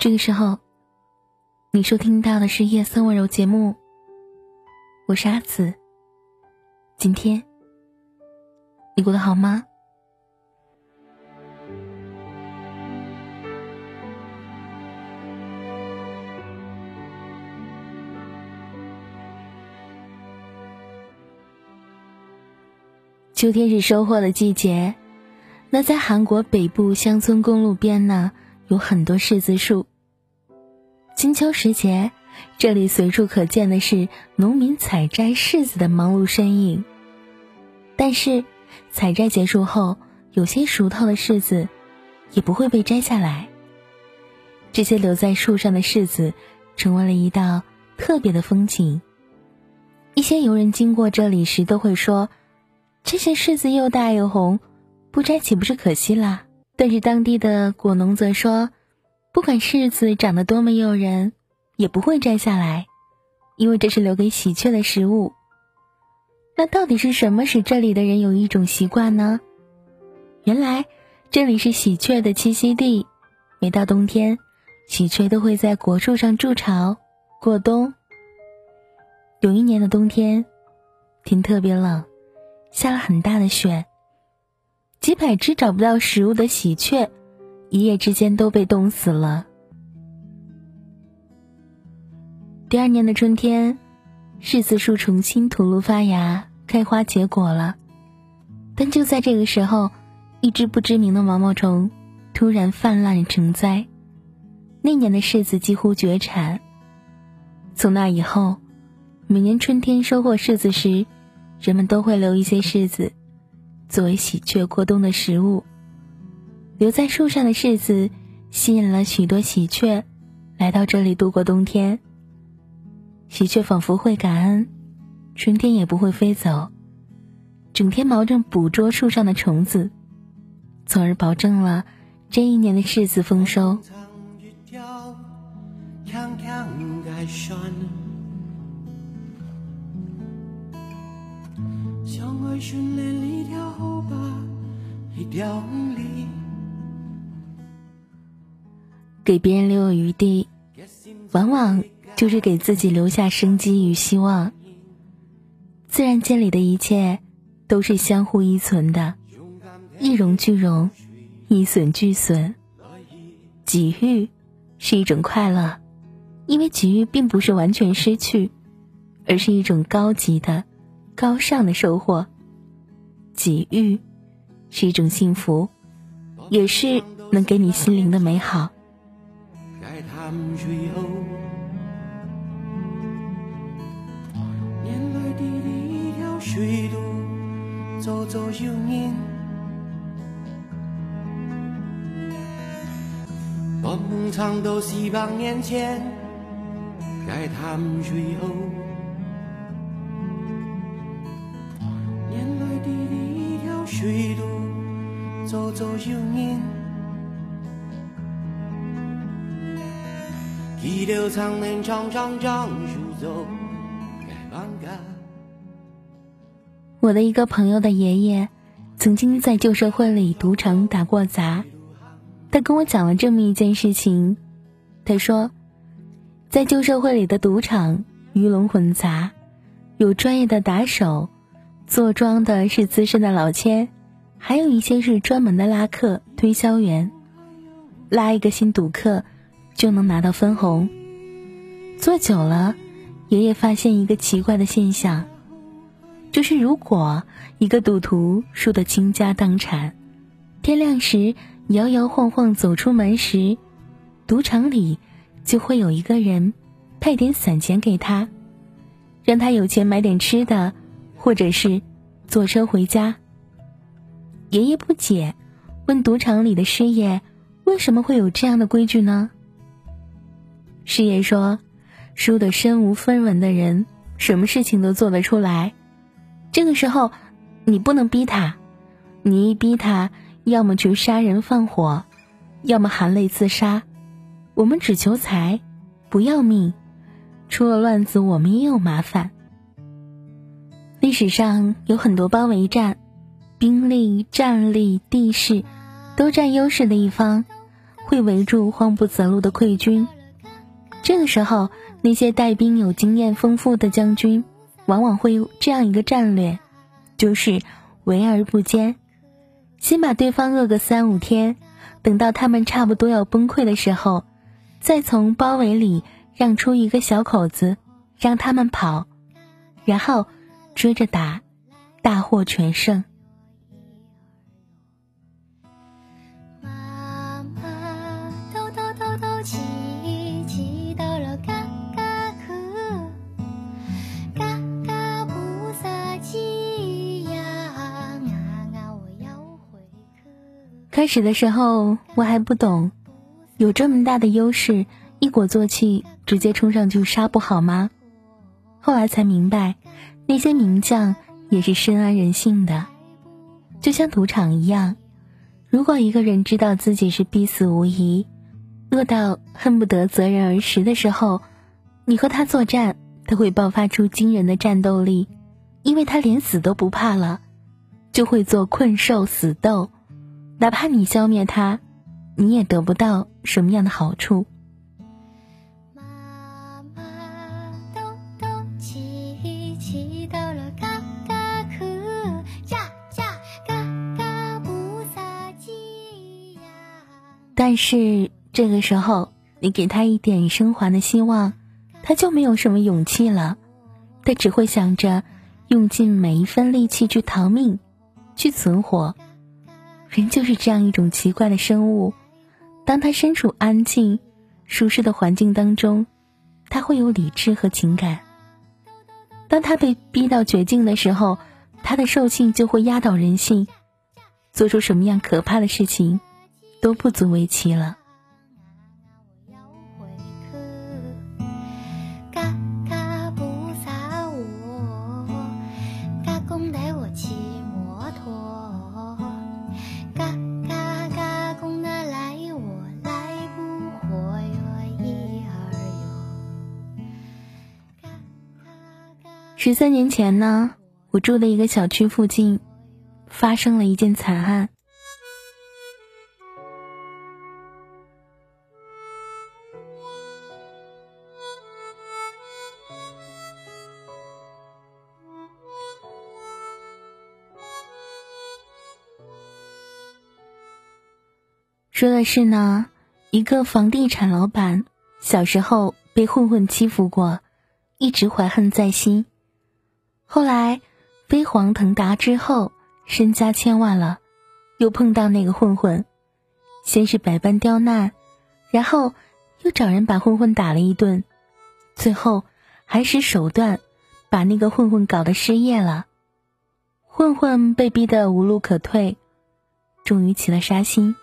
这个时候，你收听到的是夜色温柔节目，我是阿紫。今天你过得好吗？秋天是收获的季节，那在韩国北部乡村公路边呢，有很多柿子树。金秋时节，这里随处可见的是农民采摘柿子的忙碌身影。但是，采摘结束后，有些熟透的柿子也不会被摘下来。这些留在树上的柿子，成为了一道特别的风景。一些游人经过这里时，都会说。这些柿子又大又红，不摘岂不是可惜啦？但是当地的果农则说，不管柿子长得多么诱人，也不会摘下来，因为这是留给喜鹊的食物。那到底是什么使这里的人有一种习惯呢？原来这里是喜鹊的栖息地，每到冬天，喜鹊都会在果树上筑巢过冬。有一年的冬天，天特别冷。下了很大的雪，几百只找不到食物的喜鹊，一夜之间都被冻死了。第二年的春天，柿子树重新吐露发芽、开花结果了。但就在这个时候，一只不知名的毛毛虫突然泛滥成灾，那年的柿子几乎绝产。从那以后，每年春天收获柿子时，人们都会留一些柿子，作为喜鹊过冬的食物。留在树上的柿子吸引了许多喜鹊来到这里度过冬天。喜鹊仿佛会感恩，春天也不会飞走，整天忙着捕捉树上的虫子，从而保证了这一年的柿子丰收。训练一条后吧，一条。给别人留有余地，往往就是给自己留下生机与希望。自然界里的一切都是相互依存的，一荣俱荣，一损俱损。给予是一种快乐，因为给予并不是完全失去，而是一种高级的、高尚的收获。给予是一种幸福，也是能给你心灵的美好。淡水口，年来的一条水路，走走又人。我们唱到四百年前，在淡水口，年来的一条水路，走走又人。该他们最后。我的一个朋友的爷爷，曾经在旧社会里赌场打过杂。他跟我讲了这么一件事情。他说，在旧社会里的赌场鱼龙混杂，有专业的打手。坐庄的是资深的老千，还有一些是专门的拉客推销员，拉一个新赌客就能拿到分红。做久了，爷爷发现一个奇怪的现象，就是如果一个赌徒输得倾家荡产，天亮时摇摇晃晃走出门时，赌场里就会有一个人派点散钱给他，让他有钱买点吃的。或者是坐车回家。爷爷不解，问赌场里的师爷：“为什么会有这样的规矩呢？”师爷说：“输得身无分文的人，什么事情都做得出来。这个时候，你不能逼他，你一逼他，要么去杀人放火，要么含泪自杀。我们只求财，不要命。出了乱子，我们也有麻烦。”历史上有很多包围战，兵力、战力、地势都占优势的一方，会围住慌不择路的溃军。这个时候，那些带兵有经验丰富的将军，往往会有这样一个战略，就是围而不坚，先把对方饿个三五天，等到他们差不多要崩溃的时候，再从包围里让出一个小口子，让他们跑，然后追着打，大获全胜。开始的时候我还不懂，有这么大的优势，一鼓作气直接冲上去杀不好吗？后来才明白，那些名将也是深谙人性的，就像赌场一样，如果一个人知道自己是必死无疑，饿到恨不得择人而食的时候，你和他作战，他会爆发出惊人的战斗力，因为他连死都不怕了，就会做困兽死斗。哪怕你消灭他，你也得不到什么样的好处。但是这个时候，你给他一点生还的希望，他就没有什么勇气了，他只会想着用尽每一分力气去逃命，去存活。人就是这样一种奇怪的生物，当他身处安静、舒适的环境当中，他会有理智和情感；当他被逼到绝境的时候，他的兽性就会压倒人性，做出什么样可怕的事情，都不足为奇了。十三年前呢，我住的一个小区附近，发生了一件惨案。说的是呢，一个房地产老板小时候被混混欺负过，一直怀恨在心。后来，飞黄腾达之后，身家千万了，又碰到那个混混，先是百般刁难，然后又找人把混混打了一顿，最后还使手段，把那个混混搞得失业了。混混被逼得无路可退，终于起了杀心。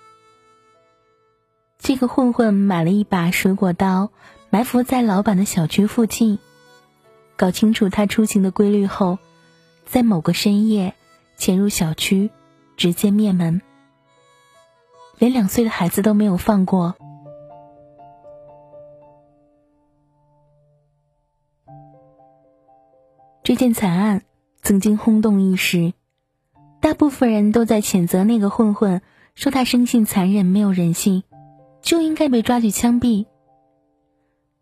这个混混买了一把水果刀，埋伏在老板的小区附近。搞清楚他出行的规律后，在某个深夜潜入小区，直接灭门，连两岁的孩子都没有放过。这件惨案曾经轰动一时，大部分人都在谴责那个混混，说他生性残忍，没有人性，就应该被抓去枪毙。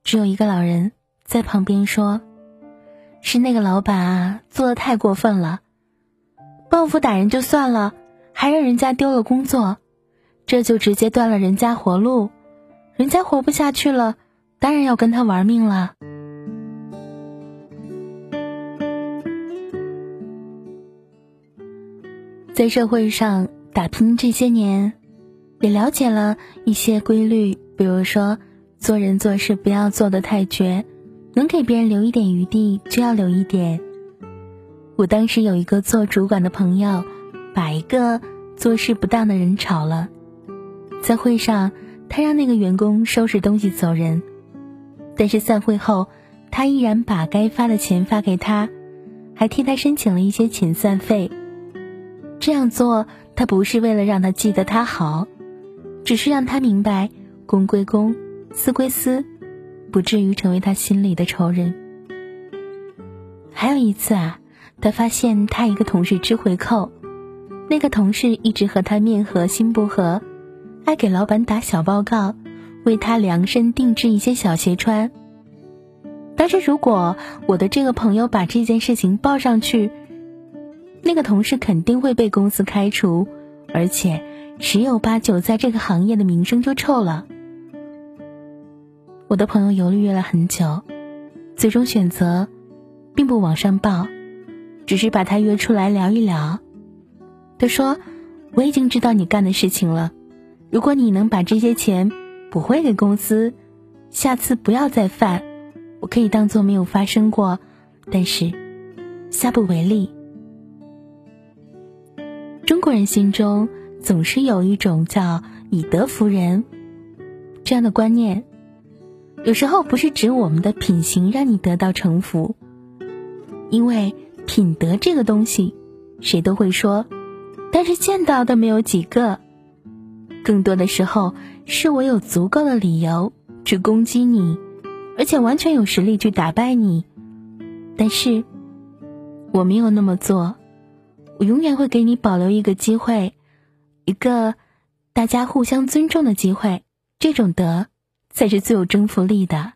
只有一个老人在旁边说。是那个老板啊，做的太过分了，报复打人就算了，还让人家丢了工作，这就直接断了人家活路，人家活不下去了，当然要跟他玩命了。在社会上打拼这些年，也了解了一些规律，比如说做人做事不要做的太绝。能给别人留一点余地，就要留一点。我当时有一个做主管的朋友，把一个做事不当的人炒了，在会上，他让那个员工收拾东西走人，但是散会后，他依然把该发的钱发给他，还替他申请了一些遣散费。这样做，他不是为了让他记得他好，只是让他明白公归公，私归私。不至于成为他心里的仇人。还有一次啊，他发现他一个同事吃回扣，那个同事一直和他面和心不和，爱给老板打小报告，为他量身定制一些小鞋穿。但是如果我的这个朋友把这件事情报上去，那个同事肯定会被公司开除，而且十有八九在这个行业的名声就臭了。我的朋友犹豫了很久，最终选择并不往上报，只是把他约出来聊一聊。他说：“我已经知道你干的事情了，如果你能把这些钱补回给公司，下次不要再犯。”我可以当做没有发生过，但是下不为例。中国人心中总是有一种叫以德服人这样的观念，有时候不是指我们的品行让你得到惩罚，因为品德这个东西谁都会说，但是见到的没有几个。更多的时候是我有足够的理由去攻击你。而且完全有实力去打败你，但是我没有那么做。我永远会给你保留一个机会，一个大家互相尊重的机会。这种德才是最有征服力的。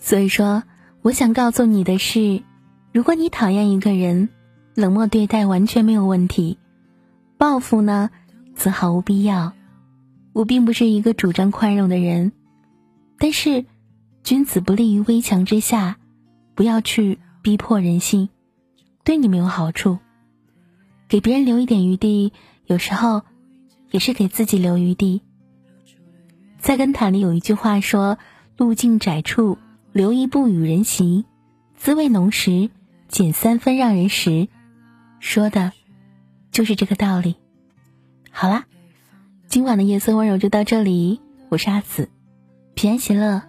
所以说，我想告诉你的是，如果你讨厌一个人，冷漠对待完全没有问题。报复呢，则毫无必要。我并不是一个主张宽容的人，但是君子不立于危墙之下，不要去逼迫人心，对你没有好处。给别人留一点余地，有时候也是给自己留余地。菜根谭里有一句话说：“路径窄处留一步与人行，滋味浓时减三分让人食。”说的。就是这个道理。好啦，今晚的夜色温柔就到这里。我是阿紫，平安喜乐，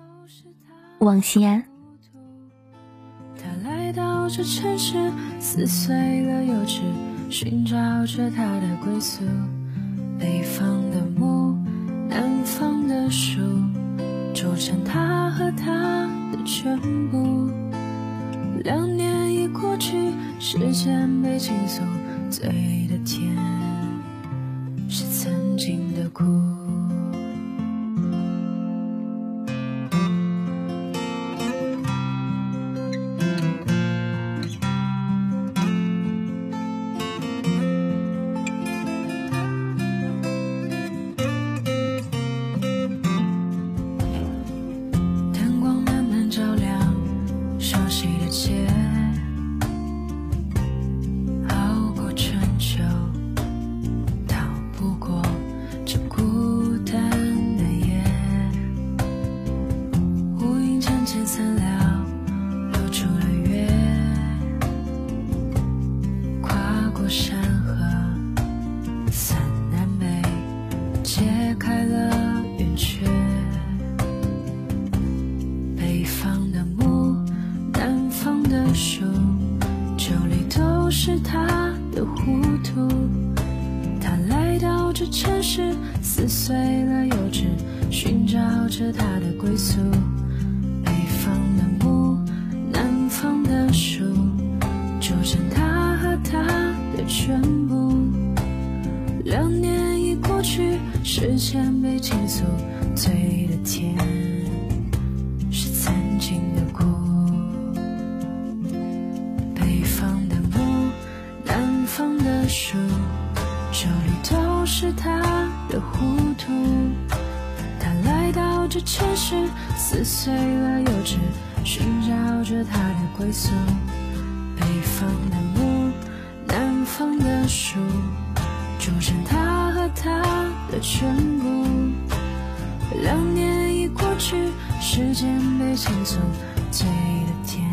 望西安。他来到这城市，撕碎了幼稚，寻找着他的归宿。北方的木，南方的树，组成他和他的全部。两年已过去，时间被倾诉。醉的甜，去，时间被倾诉，醉的甜，是曾经的苦。北方的木，南方的树，这里都是他的糊涂。他来到这城市，撕碎了幼稚，寻找着他的归宿。北方的木，南方的树，组成他他的全部。两年已过去，时间被倾诉，醉的甜，